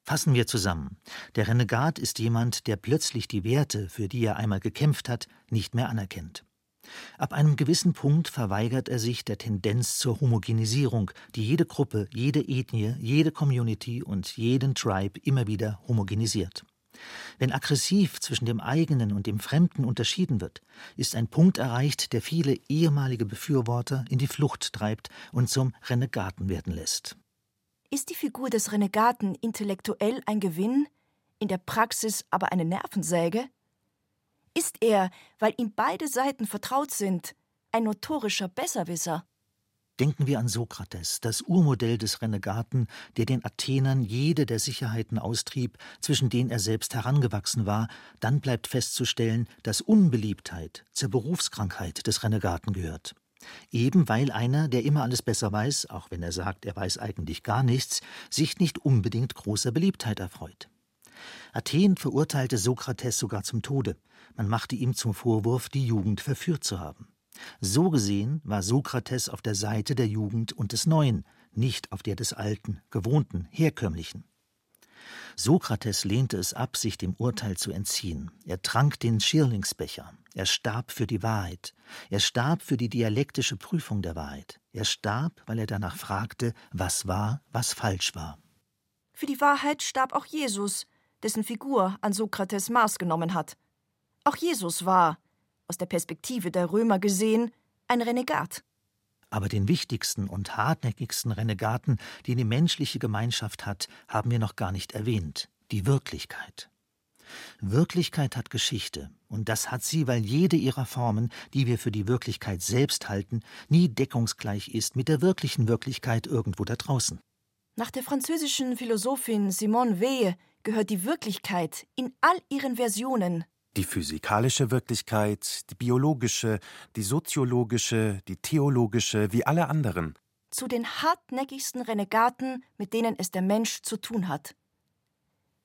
Fassen wir zusammen. Der Renegat ist jemand, der plötzlich die Werte, für die er einmal gekämpft hat, nicht mehr anerkennt. Ab einem gewissen Punkt verweigert er sich der Tendenz zur Homogenisierung, die jede Gruppe, jede Ethnie, jede Community und jeden Tribe immer wieder homogenisiert. Wenn aggressiv zwischen dem eigenen und dem Fremden unterschieden wird, ist ein Punkt erreicht, der viele ehemalige Befürworter in die Flucht treibt und zum Renegaten werden lässt. Ist die Figur des Renegaten intellektuell ein Gewinn, in der Praxis aber eine Nervensäge? Ist er, weil ihm beide Seiten vertraut sind, ein notorischer Besserwisser? Denken wir an Sokrates, das Urmodell des Renegaten, der den Athenern jede der Sicherheiten austrieb, zwischen denen er selbst herangewachsen war, dann bleibt festzustellen, dass Unbeliebtheit zur Berufskrankheit des Renegaten gehört. Eben weil einer, der immer alles besser weiß, auch wenn er sagt, er weiß eigentlich gar nichts, sich nicht unbedingt großer Beliebtheit erfreut. Athen verurteilte Sokrates sogar zum Tode. Man machte ihm zum Vorwurf, die Jugend verführt zu haben. So gesehen war Sokrates auf der Seite der Jugend und des Neuen, nicht auf der des Alten, Gewohnten, Herkömmlichen. Sokrates lehnte es ab, sich dem Urteil zu entziehen. Er trank den Schirlingsbecher. Er starb für die Wahrheit. Er starb für die dialektische Prüfung der Wahrheit. Er starb, weil er danach fragte, was war, was falsch war. Für die Wahrheit starb auch Jesus, dessen Figur an Sokrates Maß genommen hat. Auch Jesus war, aus der Perspektive der Römer gesehen, ein Renegat. Aber den wichtigsten und hartnäckigsten Renegaten, den die menschliche Gemeinschaft hat, haben wir noch gar nicht erwähnt die Wirklichkeit. Wirklichkeit hat Geschichte, und das hat sie, weil jede ihrer Formen, die wir für die Wirklichkeit selbst halten, nie deckungsgleich ist mit der wirklichen Wirklichkeit irgendwo da draußen. Nach der französischen Philosophin Simone Weil gehört die Wirklichkeit in all ihren Versionen die physikalische Wirklichkeit, die biologische, die soziologische, die theologische, wie alle anderen. Zu den hartnäckigsten Renegaten, mit denen es der Mensch zu tun hat.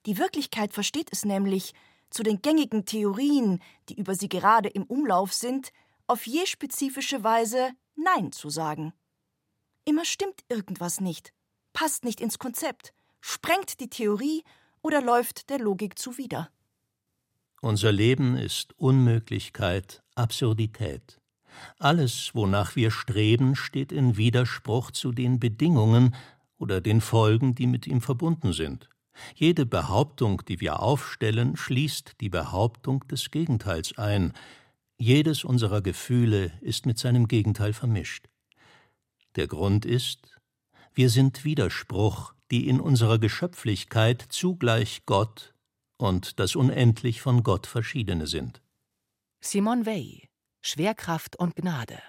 Die Wirklichkeit versteht es nämlich, zu den gängigen Theorien, die über sie gerade im Umlauf sind, auf je spezifische Weise Nein zu sagen. Immer stimmt irgendwas nicht, passt nicht ins Konzept, sprengt die Theorie oder läuft der Logik zuwider. Unser Leben ist Unmöglichkeit, Absurdität. Alles, wonach wir streben, steht in Widerspruch zu den Bedingungen oder den Folgen, die mit ihm verbunden sind. Jede Behauptung, die wir aufstellen, schließt die Behauptung des Gegenteils ein. Jedes unserer Gefühle ist mit seinem Gegenteil vermischt. Der Grund ist, wir sind Widerspruch, die in unserer Geschöpflichkeit zugleich Gott und das unendlich von Gott verschiedene sind. Simone Weil Schwerkraft und Gnade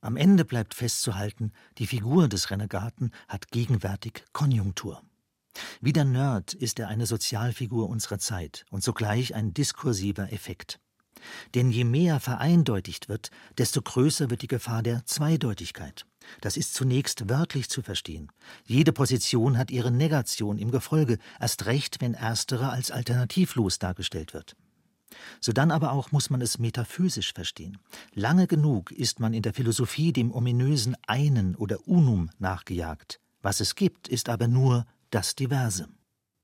Am Ende bleibt festzuhalten, die Figur des Renegaten hat gegenwärtig Konjunktur. Wie der Nerd ist er eine Sozialfigur unserer Zeit und zugleich ein diskursiver Effekt. Denn je mehr vereindeutigt wird, desto größer wird die Gefahr der Zweideutigkeit. Das ist zunächst wörtlich zu verstehen. Jede Position hat ihre Negation im Gefolge, erst recht, wenn erstere als alternativlos dargestellt wird. Sodann aber auch muss man es metaphysisch verstehen. Lange genug ist man in der Philosophie dem ominösen Einen oder Unum nachgejagt. Was es gibt, ist aber nur das Diverse.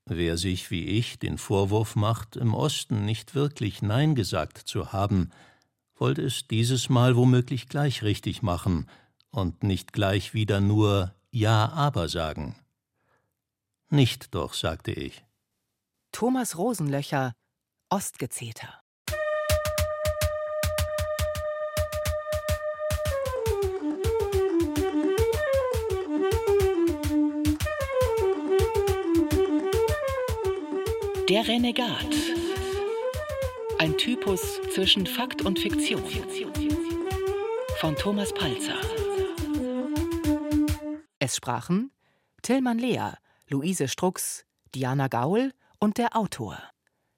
Wer sich wie ich den Vorwurf macht, im Osten nicht wirklich Nein gesagt zu haben, wollte es dieses Mal womöglich gleich richtig machen und nicht gleich wieder nur Ja, aber sagen. Nicht doch, sagte ich. Thomas Rosenlöcher, Ostgezeter. Der Renegat. Ein Typus zwischen Fakt und Fiktion. Von Thomas Palzer. Sprachen Tillmann Lea, Luise Strux, Diana Gaul und der Autor.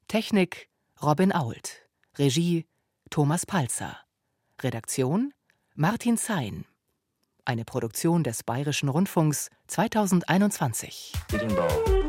Technik Robin Ault. Regie Thomas Palzer. Redaktion Martin Zein. Eine Produktion des Bayerischen Rundfunks 2021. Edinburgh.